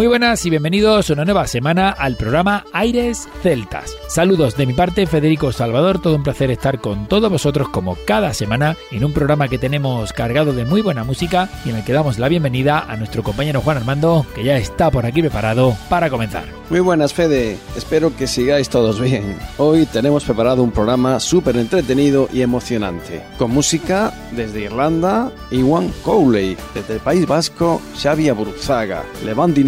Muy buenas y bienvenidos una nueva semana al programa Aires Celtas. Saludos de mi parte, Federico Salvador, todo un placer estar con todos vosotros como cada semana en un programa que tenemos cargado de muy buena música y en el que damos la bienvenida a nuestro compañero Juan Armando, que ya está por aquí preparado para comenzar. Muy buenas, Fede, espero que sigáis todos bien. Hoy tenemos preparado un programa súper entretenido y emocionante, con música desde Irlanda, Iwan Cowley, desde el País Vasco, Xavi Aburzaga, Levant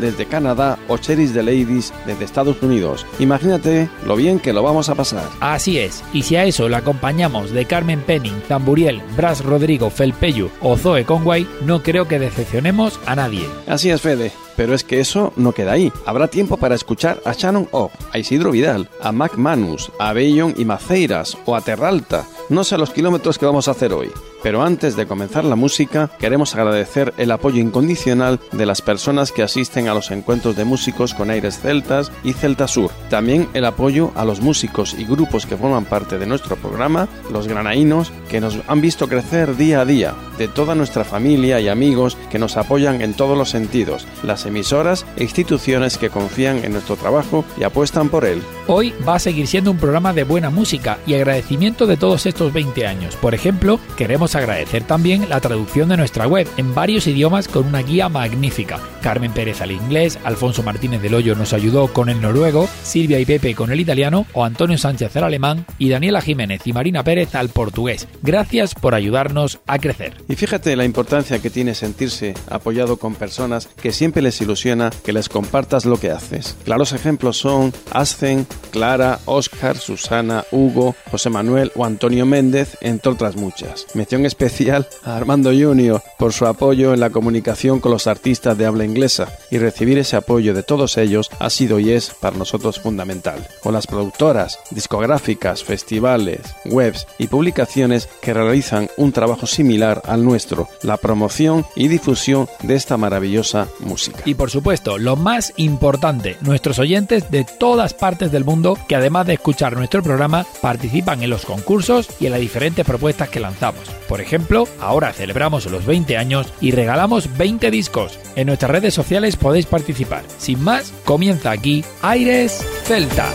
desde Canadá o Cheris de Ladies desde Estados Unidos. Imagínate lo bien que lo vamos a pasar. Así es, y si a eso le acompañamos de Carmen Penning, Zamburiel, Bras Rodrigo, Felpeyu o Zoe Conway, no creo que decepcionemos a nadie. Así es, Fede. Pero es que eso no queda ahí. Habrá tiempo para escuchar a Shannon O, a Isidro Vidal, a Mac Manus, a Bellon y Maceiras o a Terralta. No sé los kilómetros que vamos a hacer hoy. Pero antes de comenzar la música, queremos agradecer el apoyo incondicional de las personas que asisten a los encuentros de músicos con aires celtas y Celta Sur. También el apoyo a los músicos y grupos que forman parte de nuestro programa, los granaínos, que nos han visto crecer día a día, de toda nuestra familia y amigos que nos apoyan en todos los sentidos, las emisoras e instituciones que confían en nuestro trabajo y apuestan por él. Hoy va a seguir siendo un programa de buena música y agradecimiento de todos estos 20 años. Por ejemplo, queremos agradecer también la traducción de nuestra web en varios idiomas con una guía magnífica. Carmen Pérez al inglés, Alfonso Martínez del Hoyo nos ayudó con el noruego, Silvia y Pepe con el italiano o Antonio Sánchez al alemán y Daniela Jiménez y Marina Pérez al portugués. Gracias por ayudarnos a crecer. Y fíjate la importancia que tiene sentirse apoyado con personas que siempre les ilusiona que les compartas lo que haces. Claros ejemplos son Ascen, Clara, Oscar, Susana, Hugo, José Manuel o Antonio Méndez, entre otras muchas. Mención especial a Armando Junior por su apoyo en la comunicación con los artistas de habla inglesa y recibir ese apoyo de todos ellos ha sido y es para nosotros fundamental. Con las productoras, discográficas, festivales, webs y publicaciones que realizan un trabajo similar al nuestro, la promoción y difusión de esta maravillosa música. Y por supuesto, lo más importante, nuestros oyentes de todas partes del mundo que además de escuchar nuestro programa participan en los concursos y en las diferentes propuestas que lanzamos. Por ejemplo, ahora celebramos los 20 años y regalamos 20 discos. En nuestras redes sociales podéis participar. Sin más, comienza aquí Aires Celtas.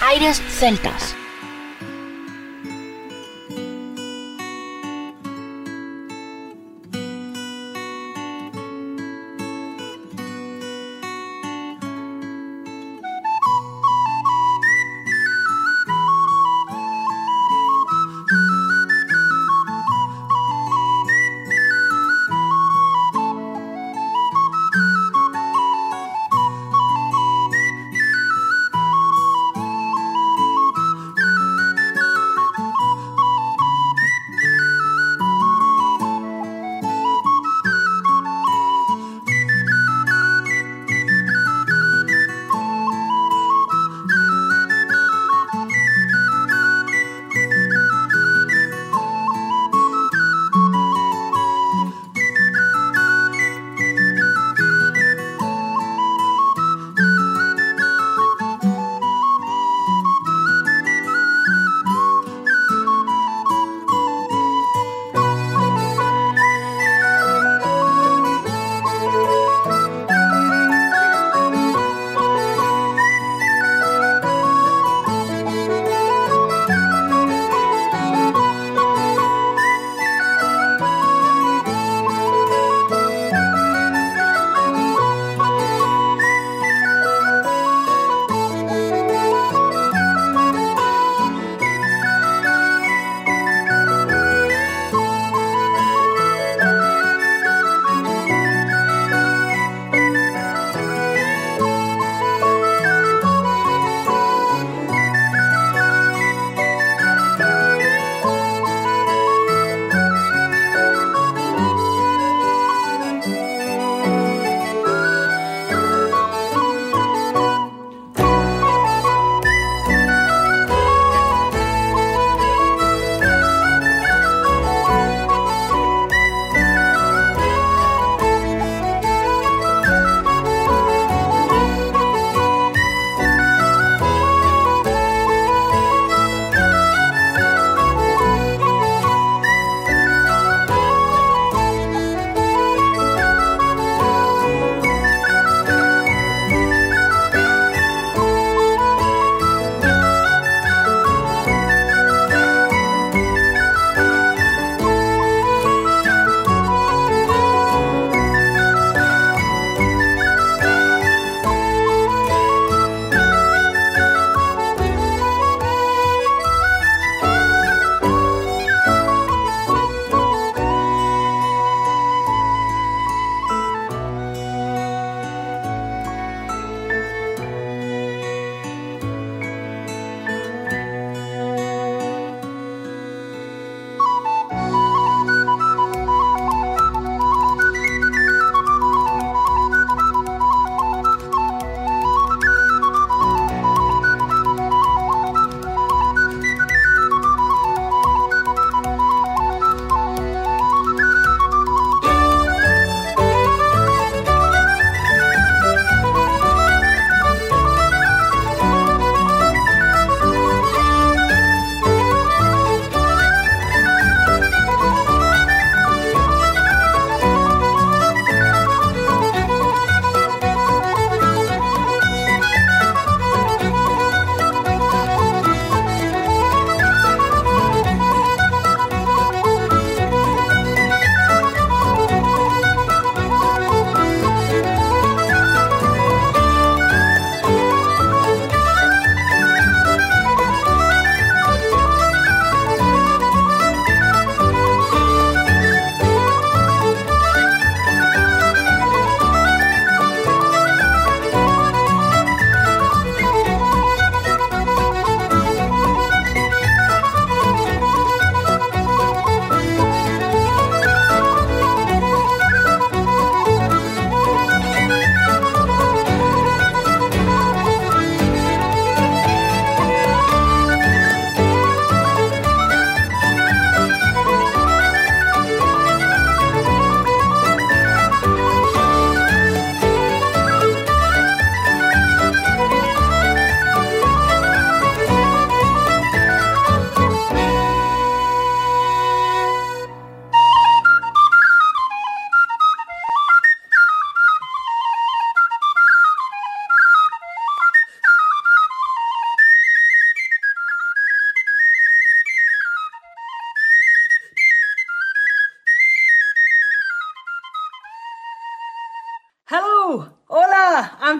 Aires Celtas.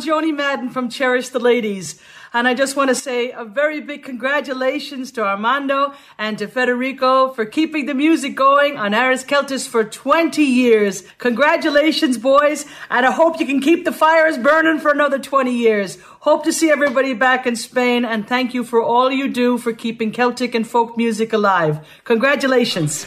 Joni Madden from Cherish the Ladies. And I just want to say a very big congratulations to Armando and to Federico for keeping the music going on Aris Celtis for 20 years. Congratulations, boys. And I hope you can keep the fires burning for another 20 years. Hope to see everybody back in Spain. And thank you for all you do for keeping Celtic and folk music alive. Congratulations.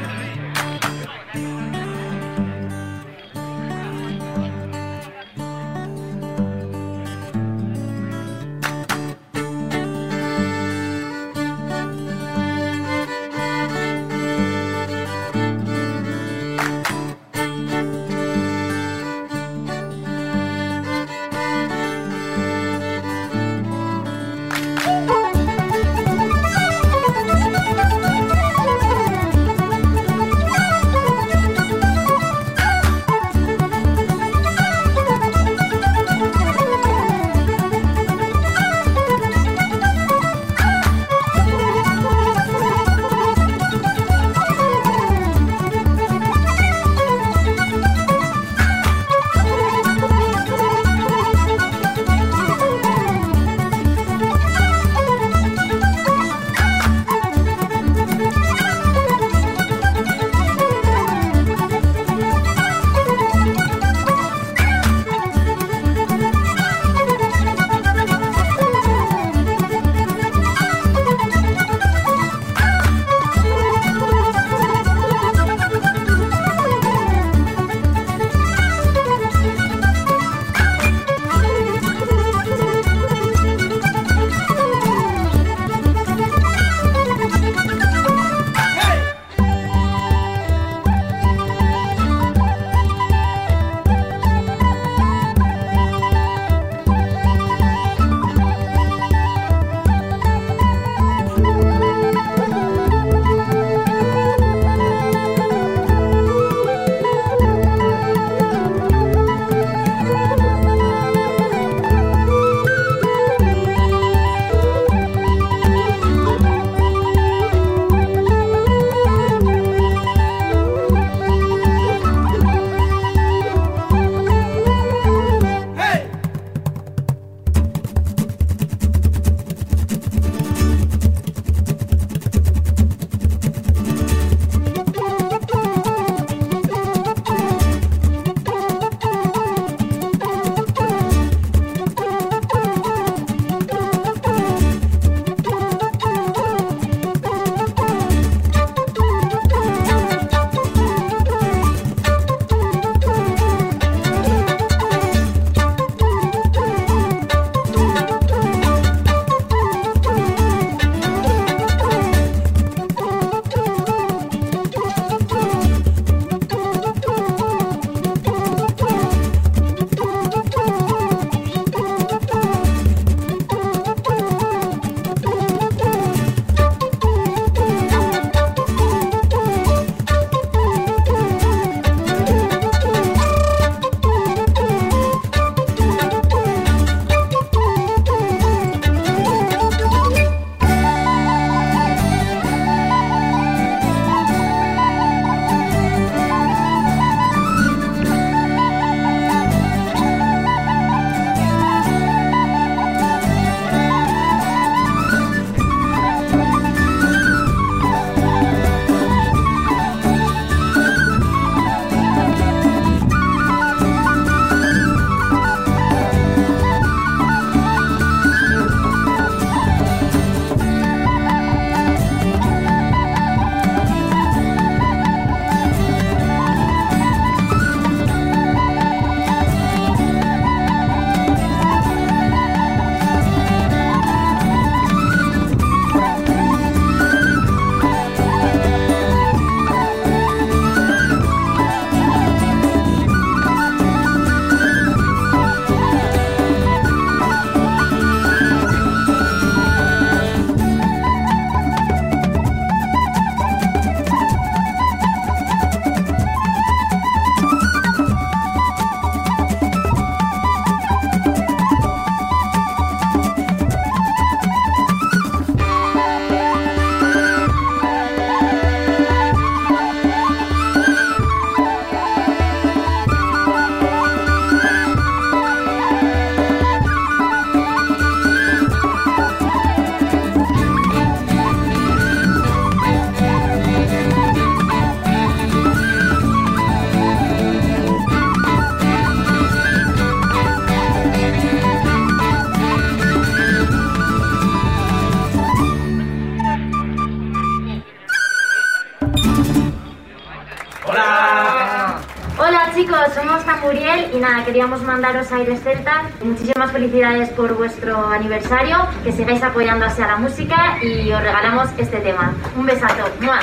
Queríamos mandaros Aires Celta. Muchísimas felicidades por vuestro aniversario, que sigáis apoyando a la música y os regalamos este tema. Un besazo. ¡Mua!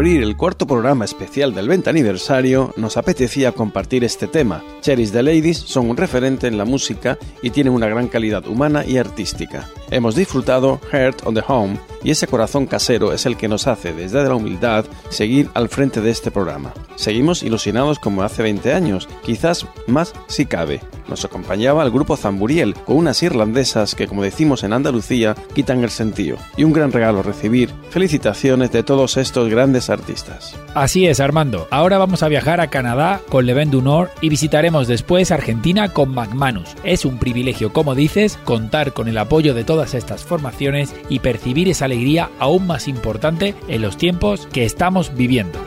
Abrir el cuarto programa especial del 20 aniversario, nos apetecía compartir este tema. Cherries the Ladies son un referente en la música y tienen una gran calidad humana y artística. Hemos disfrutado Heart on the Home y ese corazón casero es el que nos hace, desde la humildad, seguir al frente de este programa. Seguimos ilusionados como hace 20 años, quizás más si cabe. Nos acompañaba el grupo Zamburiel con unas irlandesas que, como decimos en Andalucía, quitan el sentido. Y un gran regalo recibir felicitaciones de todos estos grandes artistas. Así es, Armando. Ahora vamos a viajar a Canadá con Leven du Nord y visitaremos después Argentina con McManus. Es un privilegio, como dices, contar con el apoyo de todas estas formaciones y percibir esa alegría aún más importante en los tiempos que estamos viviendo.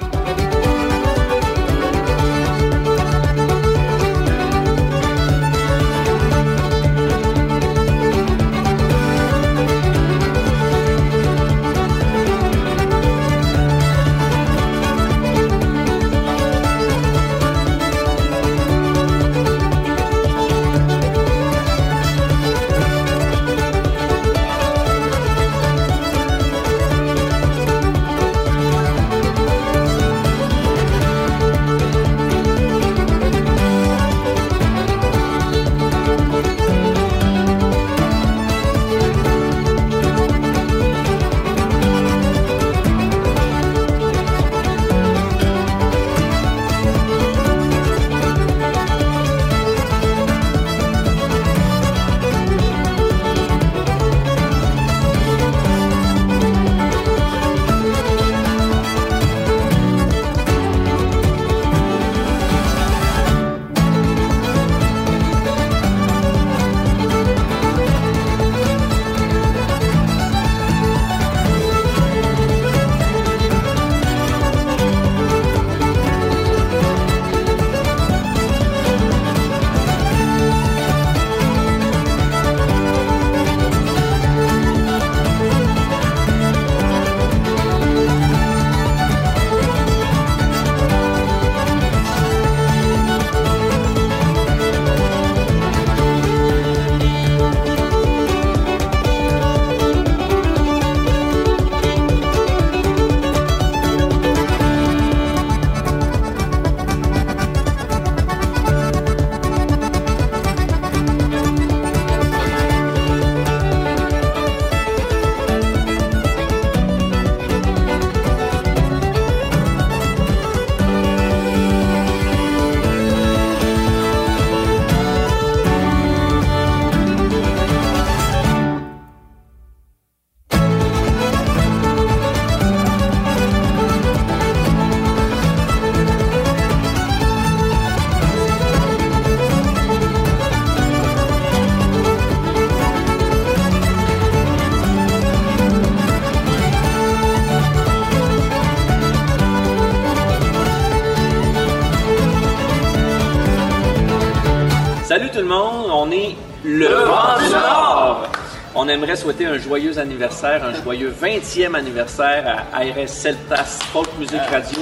On aimerait souhaiter un joyeux anniversaire, un joyeux 20e anniversaire à ARS Celtas Folk Music Radio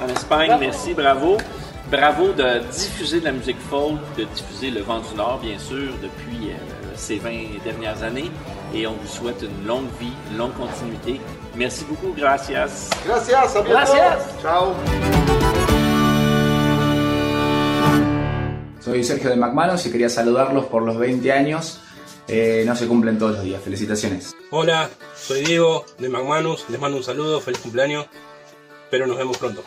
en Espagne. Merci, bravo. Bravo de diffuser de la musique folk, de diffuser le vent du Nord, bien sûr, depuis euh, ces 20 dernières années. Et on vous souhaite une longue vie, une longue continuité. Merci beaucoup, gracias. Gracias, a Gracias. Ciao. Soy Sergio de McManus y quería saludarlos por los 20 años eh, no se cumplen todos los días. Felicitaciones. Hola, soy Diego de McManus. Les mando un saludo, feliz cumpleaños. Pero nos vemos pronto.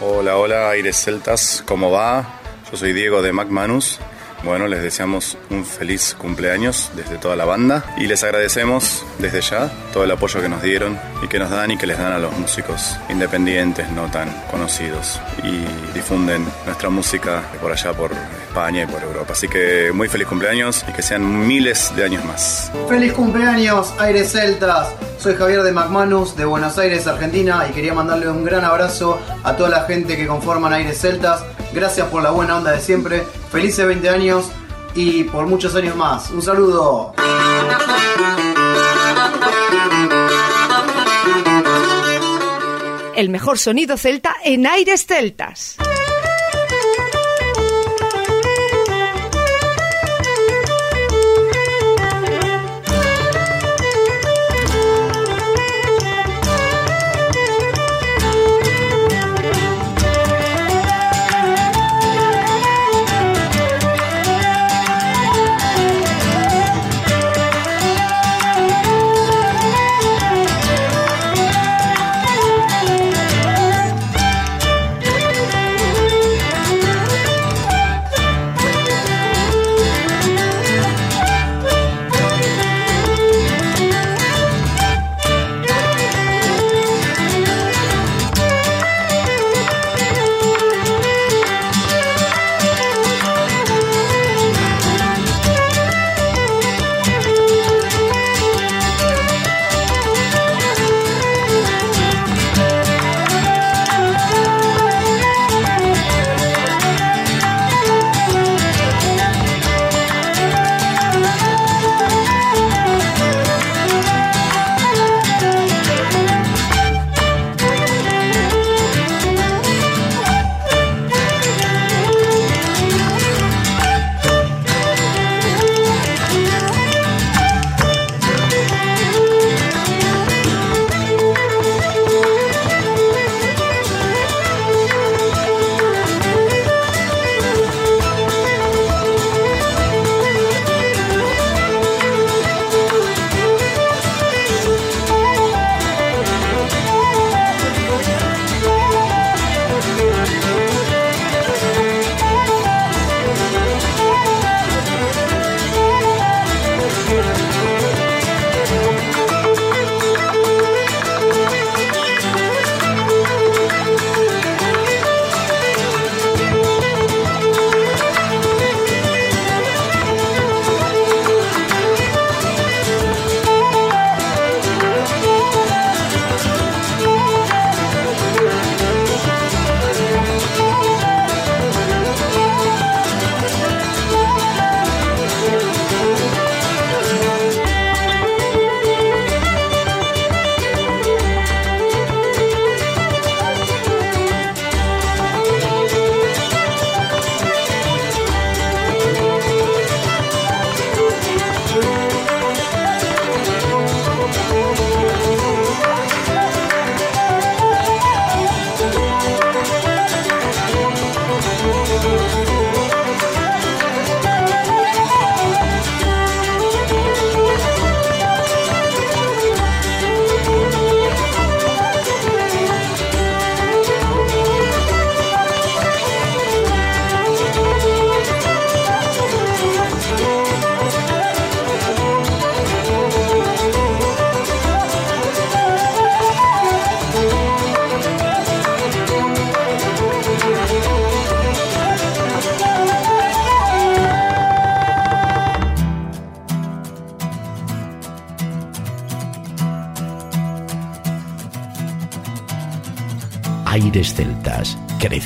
Hola, hola, Aires Celtas, ¿cómo va? Yo soy Diego de McManus Bueno, les deseamos un feliz cumpleaños desde toda la banda y les agradecemos desde ya todo el apoyo que nos dieron y que nos dan y que les dan a los músicos independientes no tan conocidos y difunden nuestra música por allá por España y por Europa. Así que muy feliz cumpleaños y que sean miles de años más. Feliz cumpleaños, Aires Celtas. Soy Javier de McManus de Buenos Aires, Argentina y quería mandarle un gran abrazo a toda la gente que conforman Aires Celtas. Gracias por la buena onda de siempre. Felices 20 años y por muchos años más. Un saludo. El mejor sonido celta en Aires Celtas.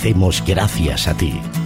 Crecemos gracias a ti.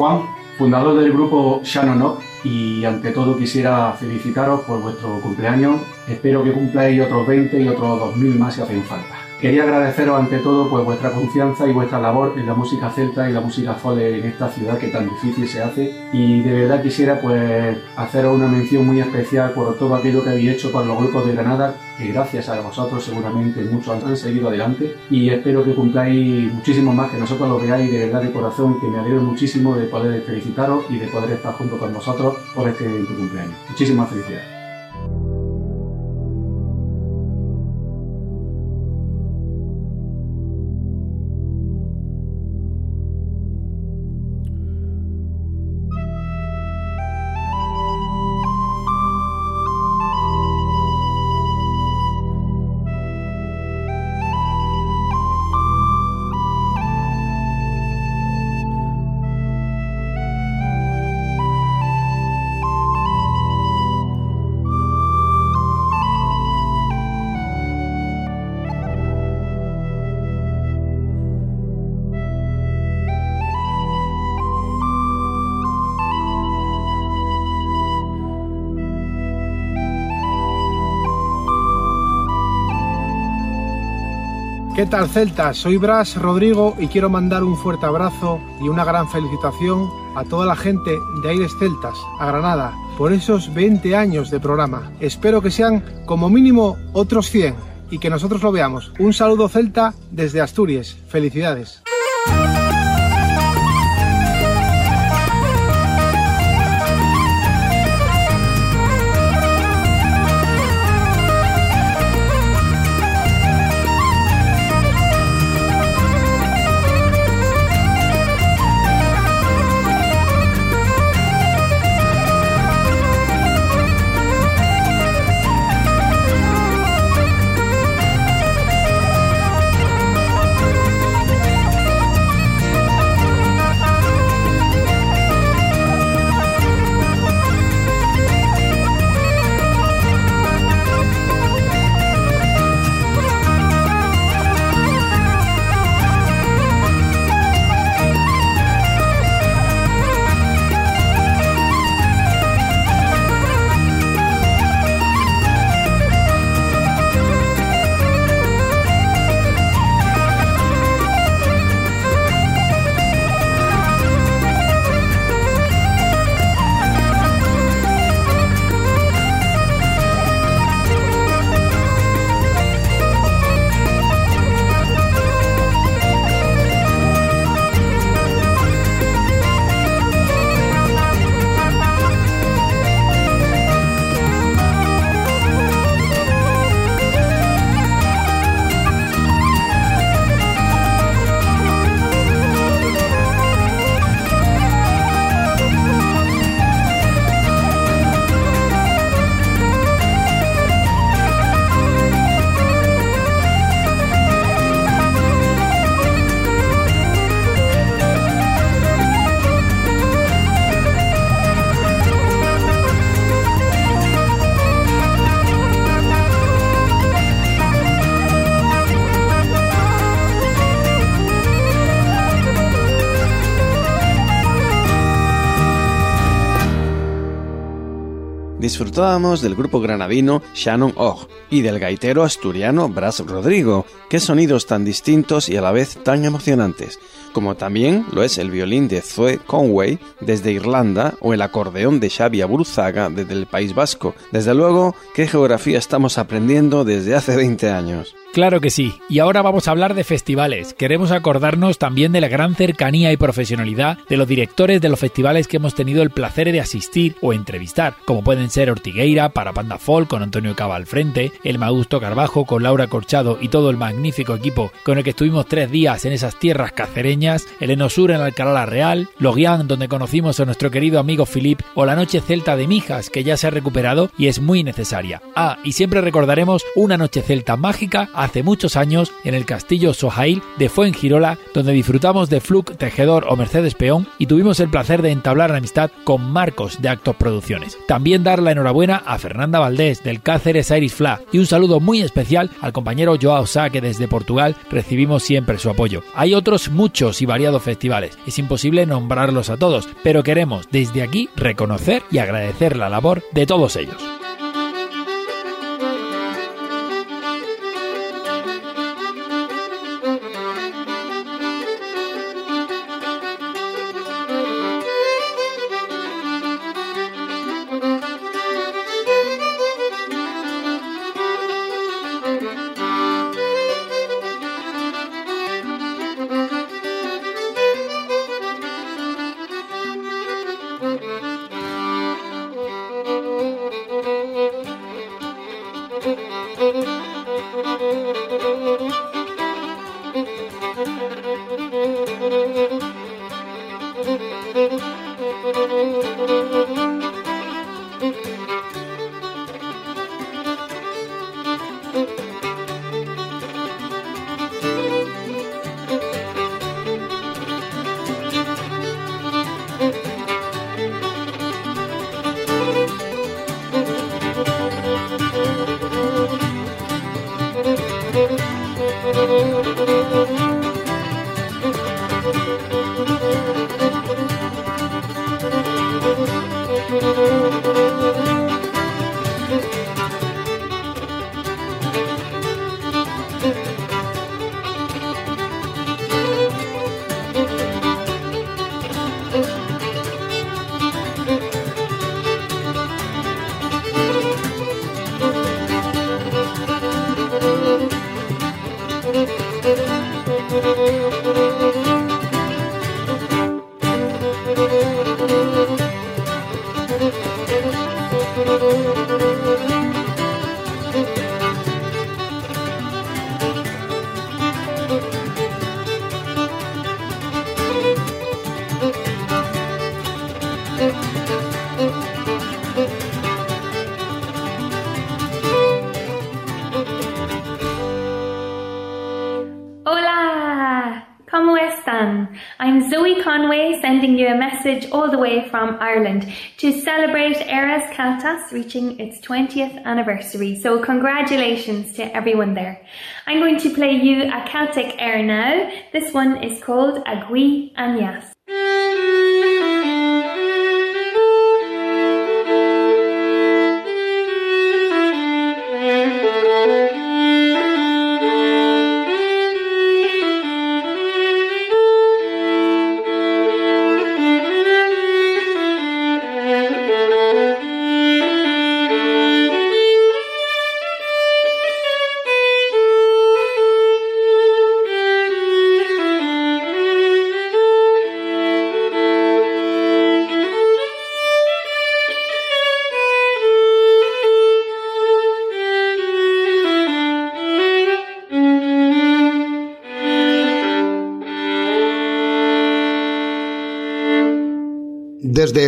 Juan, fundador del grupo Shannon y ante todo quisiera felicitaros por vuestro cumpleaños. Espero que cumpláis otros 20 y otros 2000 más si hacen falta. Quería agradeceros ante todo pues, vuestra confianza y vuestra labor en la música celta y la música folk en esta ciudad que tan difícil se hace y de verdad quisiera pues haceros una mención muy especial por todo aquello que habéis hecho para los grupos de Granada que gracias a vosotros seguramente muchos han seguido adelante y espero que cumpláis muchísimo más que nosotros lo veáis de verdad de corazón que me alegro muchísimo de poder felicitaros y de poder estar junto con vosotros por este cumpleaños. Muchísimas felicidades. ¿Qué tal Celta? Soy Bras Rodrigo y quiero mandar un fuerte abrazo y una gran felicitación a toda la gente de Aires Celtas, a Granada, por esos 20 años de programa. Espero que sean como mínimo otros 100 y que nosotros lo veamos. Un saludo Celta desde Asturias. Felicidades. Disfrutábamos del grupo granadino Shannon Og y del gaitero asturiano Bras Rodrigo. Qué sonidos tan distintos y a la vez tan emocionantes, como también lo es el violín de Zoe Conway desde Irlanda o el acordeón de Xavi Aburuzaga desde el País Vasco. Desde luego, qué geografía estamos aprendiendo desde hace 20 años. Claro que sí, y ahora vamos a hablar de festivales. Queremos acordarnos también de la gran cercanía y profesionalidad de los directores de los festivales que hemos tenido el placer de asistir o entrevistar, como pueden ser Ortigueira para Panda Folk con Antonio Cava al frente, El Magusto Carbajo con Laura Corchado y todo el magnífico equipo con el que estuvimos tres días en esas tierras cacereñas, el Enosur en Alcalá la Real, Logian donde conocimos a nuestro querido amigo Philip o la Noche Celta de Mijas que ya se ha recuperado y es muy necesaria. Ah, y siempre recordaremos una Noche Celta mágica hace muchos años en el castillo Sohail de Fuengirola, donde disfrutamos de Fluke Tejedor o Mercedes Peón y tuvimos el placer de entablar amistad con Marcos de Actos Producciones. También dar la enhorabuena a Fernanda Valdés del Cáceres Iris Fla y un saludo muy especial al compañero Joao Sá que desde Portugal recibimos siempre su apoyo. Hay otros muchos y variados festivales, es imposible nombrarlos a todos, pero queremos desde aquí reconocer y agradecer la labor de todos ellos. From Ireland to celebrate Eras Celtas reaching its 20th anniversary. So congratulations to everyone there. I'm going to play you a Celtic air now. This one is called Agui Anyas.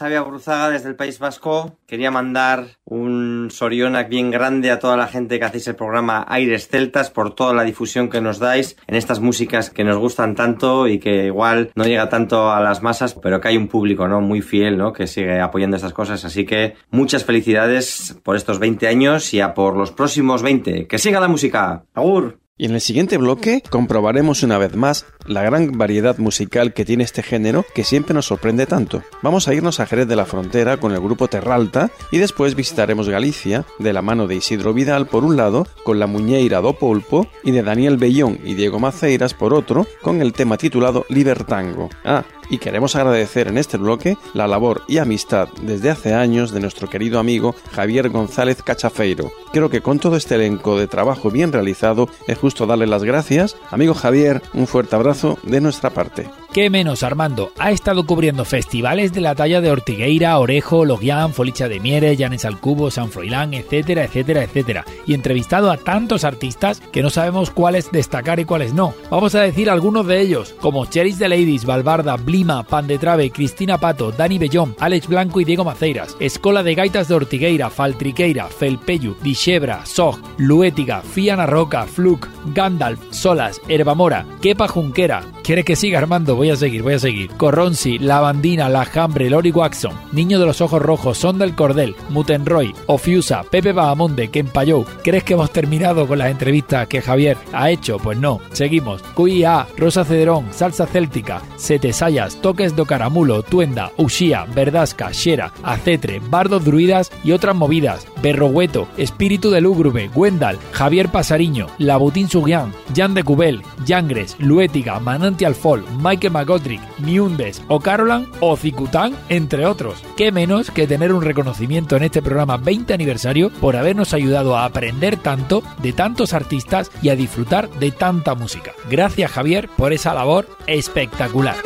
Sabia Bruzaga desde el País Vasco. Quería mandar un sorionac bien grande a toda la gente que hacéis el programa Aires Celtas por toda la difusión que nos dais en estas músicas que nos gustan tanto y que igual no llega tanto a las masas, pero que hay un público, ¿no? Muy fiel, ¿no? Que sigue apoyando estas cosas. Así que muchas felicidades por estos 20 años y a por los próximos 20. ¡Que siga la música! ¡Agur! Y en el siguiente bloque comprobaremos una vez más la gran variedad musical que tiene este género que siempre nos sorprende tanto. Vamos a irnos a Jerez de la Frontera con el grupo Terralta y después visitaremos Galicia de la mano de Isidro Vidal por un lado con la Muñeira do Polpo y de Daniel Bellón y Diego Maceiras por otro con el tema titulado Libertango. Ah, y queremos agradecer en este bloque la labor y amistad desde hace años de nuestro querido amigo Javier González Cachafeiro. Creo que con todo este elenco de trabajo bien realizado es justo darle las gracias. Amigo Javier, un fuerte abrazo de nuestra parte. ¿Qué menos, Armando? Ha estado cubriendo festivales de la talla de Ortigueira, Orejo, Logian, Folicha de Mieres, Llanes al Cubo, San Froilán, etcétera, etcétera, etcétera. Y entrevistado a tantos artistas que no sabemos cuáles destacar y cuáles no. Vamos a decir algunos de ellos, como Cheris de Ladies, Valbarda, Blima, Pan de Trave, Cristina Pato, Dani Bellón, Alex Blanco y Diego Maceiras, Escola de Gaitas de Ortigueira, Faltriqueira, Felpeyu, Dixebra, Sog, Luétiga, Fiana Roca, Fluke, Gandalf, Solas, Herbamora, Kepa Junquera. ¿Quieres que siga Armando? Voy a seguir, voy a seguir. Corronsi, Lavandina, La Jambre, Lori Waxon, Niño de los Ojos Rojos, Son del Cordel, Mutenroy, Ofiusa, Pepe Bahamonde, Kempayou. ¿Crees que hemos terminado con las entrevistas que Javier ha hecho? Pues no. Seguimos. QIA, Rosa Cederón, Salsa Céltica, Setesayas, Toques do Caramulo, Tuenda, Uxía, Verdasca, Xera, Acetre, Bardos Druidas y otras movidas. Berrogueto, Espíritu de Lúgrube, Gwendal, Javier Pasariño, Labutín Sugián, Jan de Cubel, Yangres, Luétiga, Manantial Fall, Mike McGotrick, Miundes o Carolan o Cicután, entre otros. Qué menos que tener un reconocimiento en este programa 20 aniversario por habernos ayudado a aprender tanto de tantos artistas y a disfrutar de tanta música. Gracias Javier por esa labor espectacular.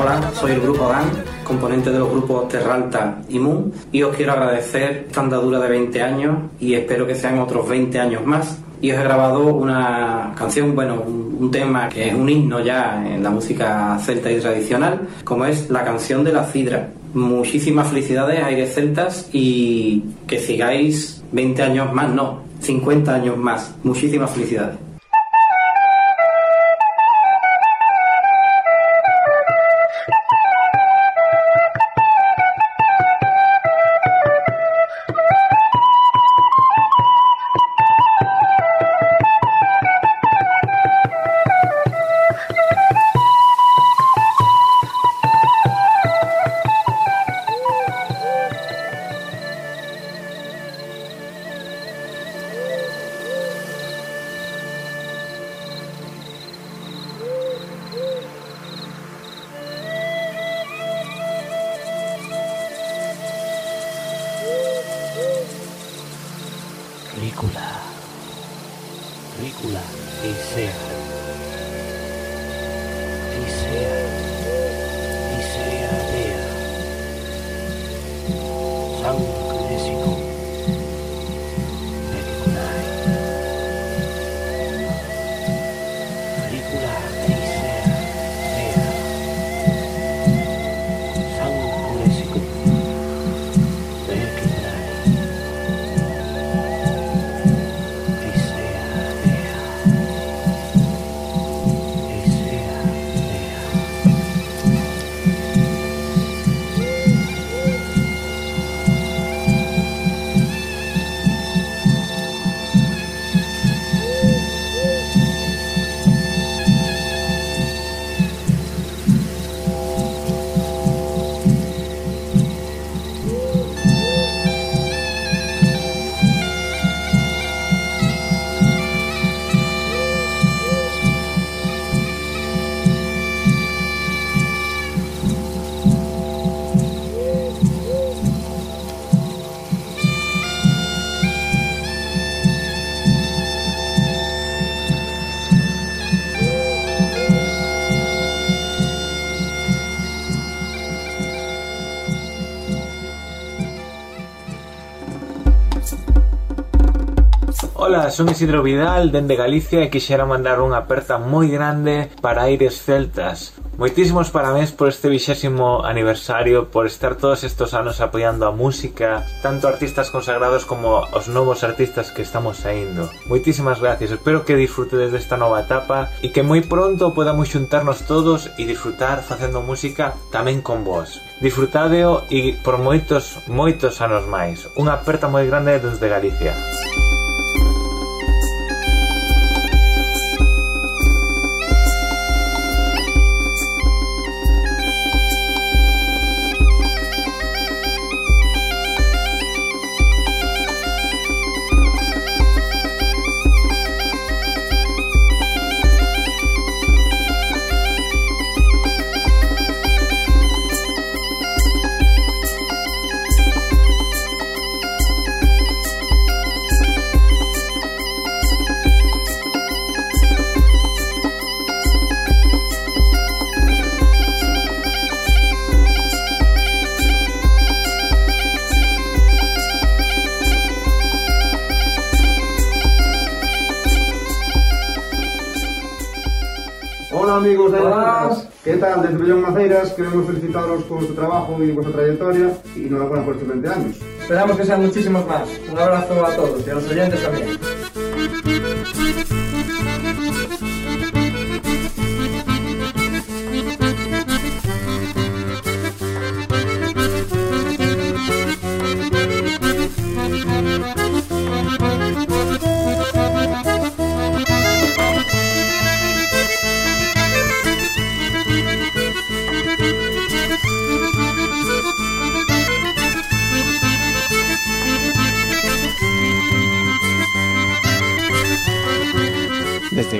Hola, soy el grupo Dan, componente de los grupos Terralta y Moon, y os quiero agradecer esta andadura de 20 años y espero que sean otros 20 años más. Y os he grabado una canción, bueno, un, tema que es un himno ya en la música celta y tradicional, como es la canción de la Cidra. Muchísimas felicidades, Aires Celtas, y que sigáis 20 años más, no, 50 años más. Muchísimas felicidades. son Isidro Vidal dende Galicia e quixera mandar unha aperta moi grande para Aires Celtas. Moitísimos parabéns por este vixésimo aniversario, por estar todos estos anos apoiando a música, tanto artistas consagrados como os novos artistas que estamos saindo. Moitísimas gracias, espero que disfrutedes desta nova etapa e que moi pronto podamos xuntarnos todos e disfrutar facendo música tamén con vos. Disfrutadeo e por moitos, moitos anos máis. Unha aperta moi grande desde Galicia. Amigos de Celtas, ¿qué tal? Desde Bellón Maceiras queremos felicitaros por vuestro trabajo y vuestra trayectoria y enhorabuena por estos 20 años. Esperamos que sean muchísimos más. Un abrazo a todos y a los oyentes también.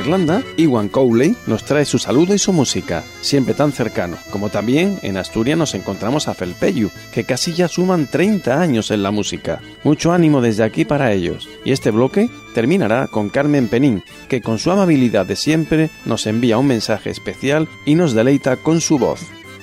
Irlanda, Iwan Cowley nos trae su saludo y su música, siempre tan cercano, como también en Asturias nos encontramos a Felpeyu, que casi ya suman 30 años en la música. Mucho ánimo desde aquí para ellos. Y este bloque terminará con Carmen Penín, que con su amabilidad de siempre nos envía un mensaje especial y nos deleita con su voz.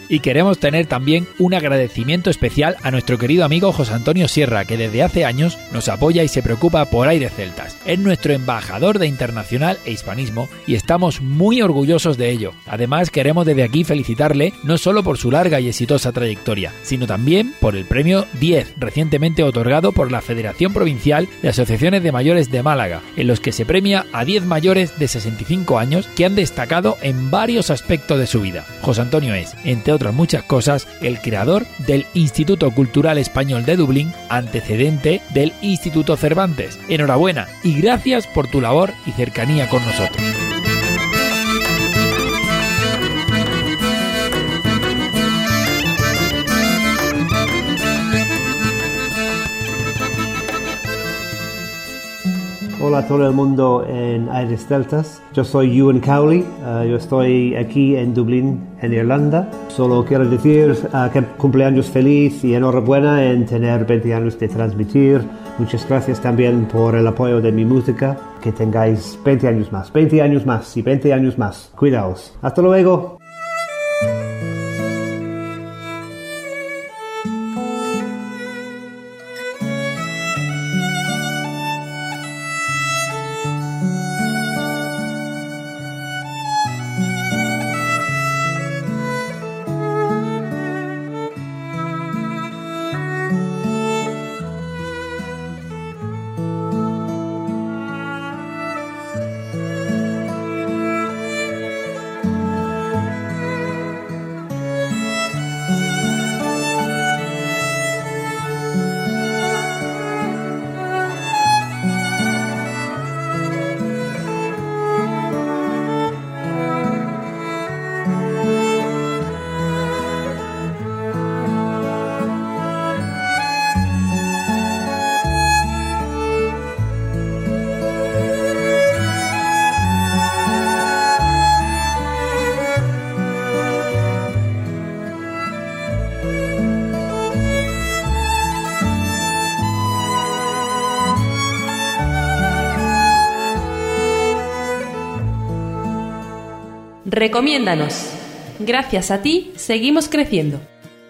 Y queremos tener también un agradecimiento especial a nuestro querido amigo José Antonio Sierra, que desde hace años nos apoya y se preocupa por Aires Celtas. Es nuestro embajador de internacional e hispanismo y estamos muy orgullosos de ello. Además, queremos desde aquí felicitarle no solo por su larga y exitosa trayectoria, sino también por el premio 10, recientemente otorgado por la Federación Provincial de Asociaciones de Mayores de Málaga, en los que se premia a 10 mayores de 65 años que han destacado en varios aspectos de su vida. José Antonio es, entre otras muchas cosas, el creador del Instituto Cultural Español de Dublín, antecedente del Instituto Cervantes. Enhorabuena y gracias por tu labor y cercanía con nosotros. Hola a todo el mundo en Aires Deltas. Yo soy Ewan Cowley. Uh, yo estoy aquí en Dublín, en Irlanda. Solo quiero decir uh, que cumpleaños feliz y enhorabuena en tener 20 años de transmitir. Muchas gracias también por el apoyo de mi música. Que tengáis 20 años más, 20 años más y 20 años más. Cuidaos. Hasta luego. Recomiéndanos. Gracias a ti, seguimos creciendo.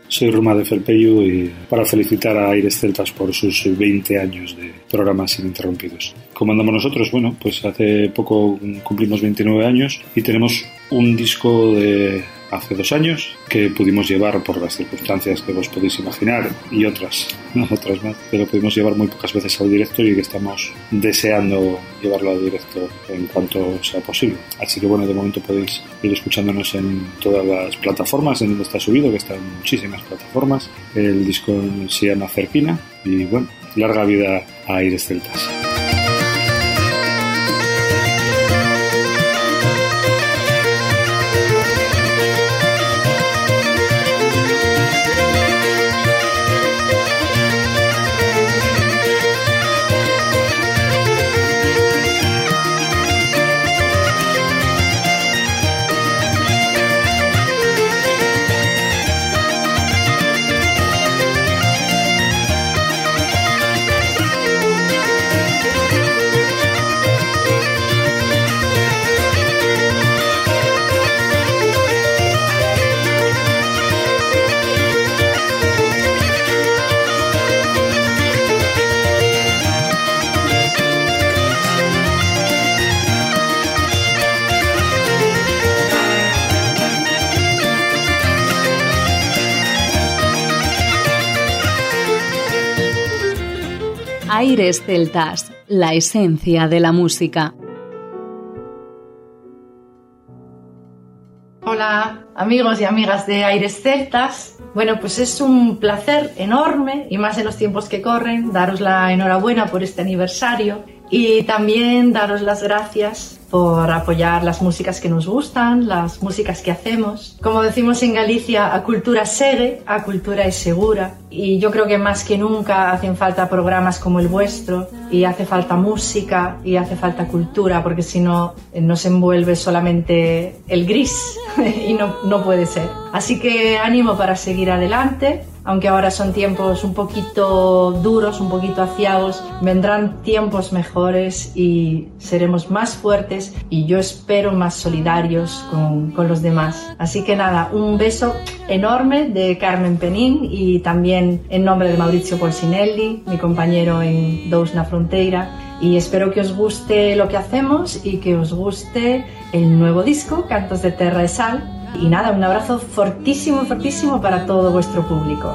Soy Roma de Felpeyu y para felicitar a Aires Celtas por sus 20 años de programas ininterrumpidos. ¿Cómo andamos nosotros? Bueno, pues hace poco cumplimos 29 años y tenemos un disco de hace dos años, que pudimos llevar por las circunstancias que vos podéis imaginar y otras, otras más, que lo pudimos llevar muy pocas veces al directo y que estamos deseando llevarlo al directo en cuanto sea posible. Así que bueno, de momento podéis ir escuchándonos en todas las plataformas en donde está subido, que está en muchísimas plataformas. El disco se llama Cerquina y bueno, larga vida a Aires Celtas. Aires Celtas, la esencia de la música. Hola amigos y amigas de Aires Celtas. Bueno, pues es un placer enorme y más en los tiempos que corren daros la enhorabuena por este aniversario y también daros las gracias por apoyar las músicas que nos gustan, las músicas que hacemos. Como decimos en Galicia, a cultura segue, a cultura es segura. Y yo creo que más que nunca hacen falta programas como el vuestro y hace falta música y hace falta cultura, porque si no nos envuelve solamente el gris y no, no puede ser. Así que ánimo para seguir adelante aunque ahora son tiempos un poquito duros, un poquito aciagos, vendrán tiempos mejores y seremos más fuertes y yo espero más solidarios con, con los demás. Así que nada, un beso enorme de Carmen Penín y también en nombre de Mauricio Polsinelli, mi compañero en Dous na Fronteira y espero que os guste lo que hacemos y que os guste el nuevo disco, Cantos de Terra y Sal. Y nada, un abrazo fortísimo, fortísimo para todo vuestro público.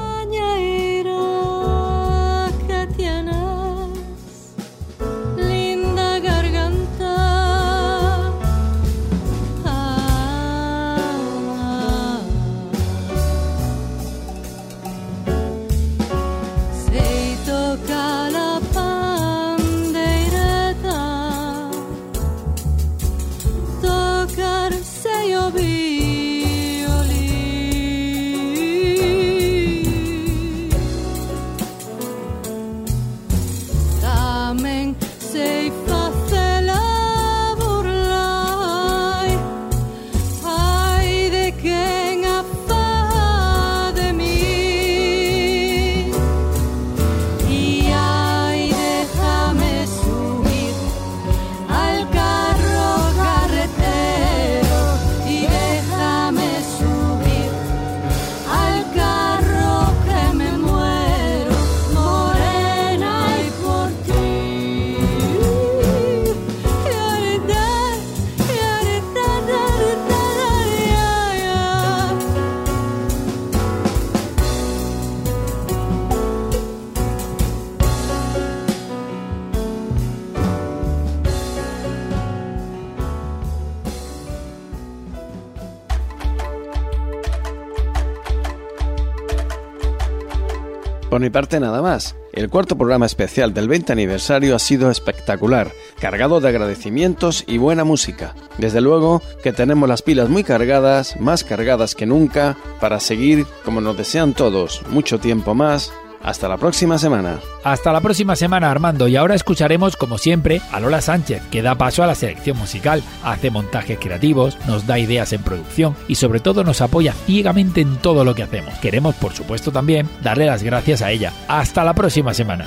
Por mi parte nada más. El cuarto programa especial del 20 aniversario ha sido espectacular, cargado de agradecimientos y buena música. Desde luego que tenemos las pilas muy cargadas, más cargadas que nunca, para seguir, como nos desean todos, mucho tiempo más hasta la próxima semana. Hasta la próxima semana, Armando. Y ahora escucharemos, como siempre, a Lola Sánchez, que da paso a la selección musical, hace montajes creativos, nos da ideas en producción y sobre todo nos apoya ciegamente en todo lo que hacemos. Queremos, por supuesto, también darle las gracias a ella. Hasta la próxima semana.